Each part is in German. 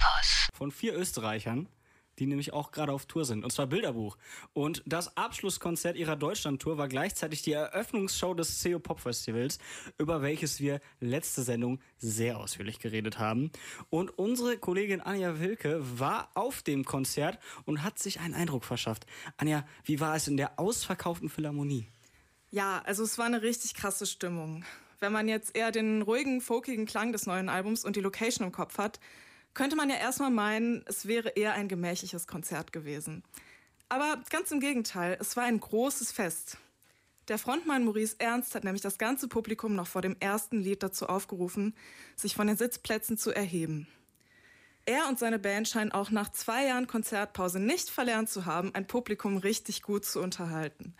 Campus. Von vier Österreichern, die nämlich auch gerade auf Tour sind, und zwar Bilderbuch. Und das Abschlusskonzert ihrer Deutschlandtour war gleichzeitig die Eröffnungsshow des CO Pop Festivals, über welches wir letzte Sendung sehr ausführlich geredet haben. Und unsere Kollegin Anja Wilke war auf dem Konzert und hat sich einen Eindruck verschafft. Anja, wie war es in der ausverkauften Philharmonie? Ja, also es war eine richtig krasse Stimmung. Wenn man jetzt eher den ruhigen, folkigen Klang des neuen Albums und die Location im Kopf hat, könnte man ja erstmal meinen, es wäre eher ein gemächliches Konzert gewesen. Aber ganz im Gegenteil, es war ein großes Fest. Der Frontmann Maurice Ernst hat nämlich das ganze Publikum noch vor dem ersten Lied dazu aufgerufen, sich von den Sitzplätzen zu erheben. Er und seine Band scheinen auch nach zwei Jahren Konzertpause nicht verlernt zu haben, ein Publikum richtig gut zu unterhalten.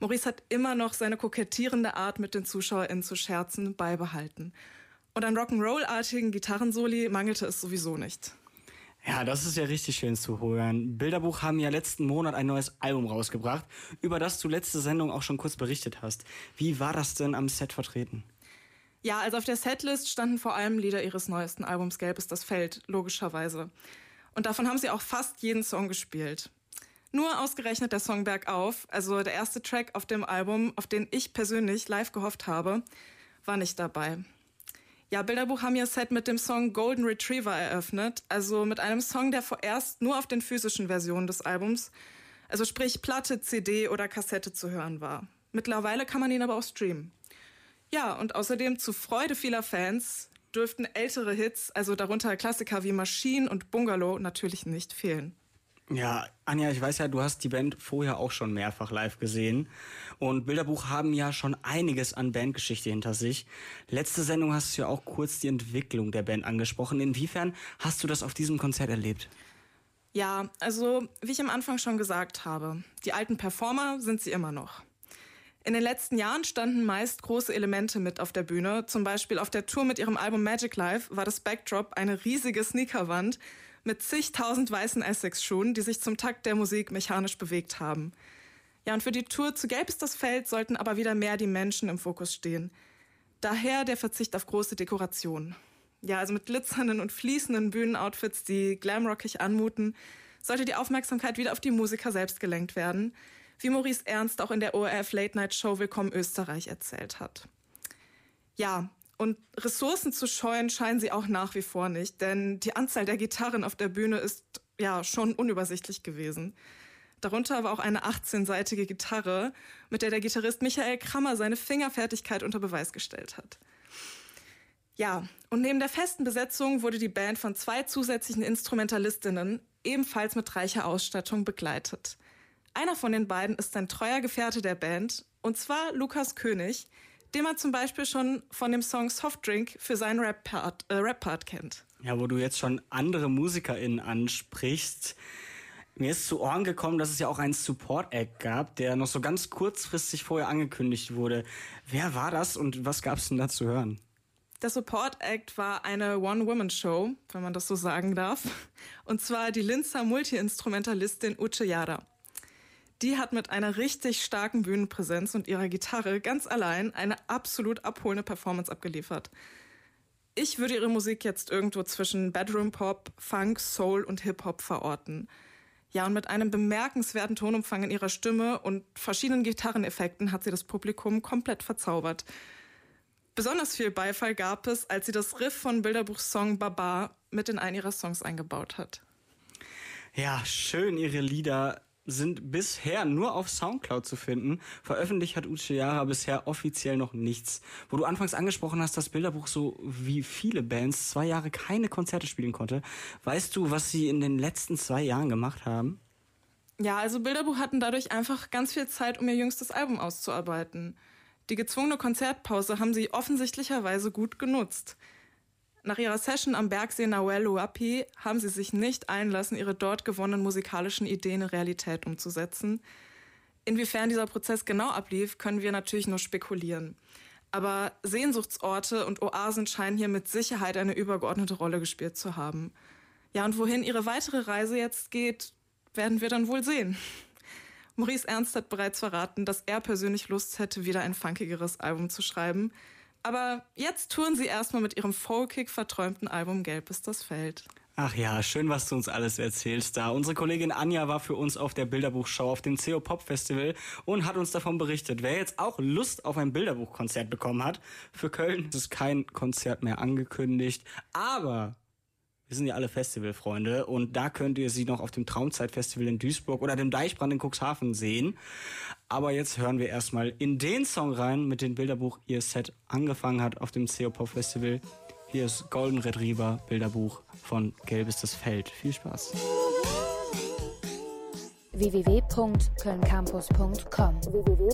Maurice hat immer noch seine kokettierende Art, mit den ZuschauerInnen zu scherzen, beibehalten. Und an Rock'n'Roll-artigen Gitarrensoli mangelte es sowieso nicht. Ja, das ist ja richtig schön zu hören. Bilderbuch haben ja letzten Monat ein neues Album rausgebracht, über das du letzte Sendung auch schon kurz berichtet hast. Wie war das denn am Set vertreten? Ja, also auf der Setlist standen vor allem Lieder ihres neuesten Albums Gelb ist das Feld, logischerweise. Und davon haben sie auch fast jeden Song gespielt. Nur ausgerechnet der Song Bergauf, also der erste Track auf dem Album, auf den ich persönlich live gehofft habe, war nicht dabei. Ja, Bilderbuch haben ihr Set mit dem Song Golden Retriever eröffnet, also mit einem Song, der vorerst nur auf den physischen Versionen des Albums, also sprich Platte, CD oder Kassette zu hören war. Mittlerweile kann man ihn aber auch streamen. Ja, und außerdem zu Freude vieler Fans dürften ältere Hits, also darunter Klassiker wie Machine und Bungalow, natürlich nicht fehlen. Ja, Anja, ich weiß ja, du hast die Band vorher auch schon mehrfach live gesehen. Und Bilderbuch haben ja schon einiges an Bandgeschichte hinter sich. Letzte Sendung hast du ja auch kurz die Entwicklung der Band angesprochen. Inwiefern hast du das auf diesem Konzert erlebt? Ja, also wie ich am Anfang schon gesagt habe, die alten Performer sind sie immer noch. In den letzten Jahren standen meist große Elemente mit auf der Bühne. Zum Beispiel auf der Tour mit ihrem Album Magic Life war das Backdrop eine riesige Sneakerwand mit zigtausend weißen Essex-Schuhen, die sich zum Takt der Musik mechanisch bewegt haben. Ja, und für die Tour zu Gelb ist das Feld sollten aber wieder mehr die Menschen im Fokus stehen. Daher der Verzicht auf große Dekorationen. Ja, also mit glitzernden und fließenden Bühnenoutfits, die glamrockig anmuten, sollte die Aufmerksamkeit wieder auf die Musiker selbst gelenkt werden, wie Maurice Ernst auch in der ORF Late Night Show Willkommen Österreich erzählt hat. Ja, und Ressourcen zu scheuen scheinen sie auch nach wie vor nicht, denn die Anzahl der Gitarren auf der Bühne ist ja schon unübersichtlich gewesen. Darunter war auch eine 18-seitige Gitarre, mit der der Gitarrist Michael Krammer seine Fingerfertigkeit unter Beweis gestellt hat. Ja, und neben der festen Besetzung wurde die Band von zwei zusätzlichen Instrumentalistinnen ebenfalls mit reicher Ausstattung begleitet. Einer von den beiden ist ein treuer Gefährte der Band, und zwar Lukas König, den man zum Beispiel schon von dem Song Softdrink für seinen Rap-Part äh, Rap kennt. Ja, wo du jetzt schon andere MusikerInnen ansprichst. Mir ist zu Ohren gekommen, dass es ja auch einen Support-Act gab, der noch so ganz kurzfristig vorher angekündigt wurde. Wer war das und was gab es denn da zu hören? Der Support Act war eine One-Woman-Show, wenn man das so sagen darf. Und zwar die Linzer Multi-Instrumentalistin Uche Yara. Die hat mit einer richtig starken Bühnenpräsenz und ihrer Gitarre ganz allein eine absolut abholende Performance abgeliefert. Ich würde ihre Musik jetzt irgendwo zwischen Bedroom Pop, Funk, Soul und Hip Hop verorten. Ja, und mit einem bemerkenswerten Tonumfang in ihrer Stimme und verschiedenen Gitarreneffekten hat sie das Publikum komplett verzaubert. Besonders viel Beifall gab es, als sie das Riff von Bilderbuchs Song Baba mit in einen ihrer Songs eingebaut hat. Ja, schön ihre Lieder sind bisher nur auf Soundcloud zu finden. Veröffentlicht hat Uchiara bisher offiziell noch nichts. Wo du anfangs angesprochen hast, dass Bilderbuch so wie viele Bands zwei Jahre keine Konzerte spielen konnte. Weißt du, was sie in den letzten zwei Jahren gemacht haben? Ja, also Bilderbuch hatten dadurch einfach ganz viel Zeit, um ihr jüngstes Album auszuarbeiten. Die gezwungene Konzertpause haben sie offensichtlicherweise gut genutzt. Nach ihrer Session am Bergsee Nawel Luapi haben sie sich nicht einlassen, ihre dort gewonnenen musikalischen Ideen in Realität umzusetzen. Inwiefern dieser Prozess genau ablief, können wir natürlich nur spekulieren. Aber Sehnsuchtsorte und Oasen scheinen hier mit Sicherheit eine übergeordnete Rolle gespielt zu haben. Ja, und wohin ihre weitere Reise jetzt geht, werden wir dann wohl sehen. Maurice Ernst hat bereits verraten, dass er persönlich Lust hätte, wieder ein funkigeres Album zu schreiben. Aber jetzt touren sie erstmal mit ihrem folkig verträumten Album Gelb ist das Feld. Ach ja, schön, was du uns alles erzählst da. Unsere Kollegin Anja war für uns auf der Bilderbuchschau auf dem CO Pop Festival und hat uns davon berichtet. Wer jetzt auch Lust auf ein Bilderbuchkonzert bekommen hat, für Köln ist kein Konzert mehr angekündigt, aber wir sind ja alle Festivalfreunde und da könnt ihr sie noch auf dem Traumzeitfestival in Duisburg oder dem Deichbrand in Cuxhaven sehen. Aber jetzt hören wir erstmal in den Song rein, mit dem Bilderbuch ihr Set angefangen hat auf dem CO Pop Festival. Hier ist Golden Retriever Bilderbuch von Gelb ist das Feld. Viel Spaß. www.kölncampus.com www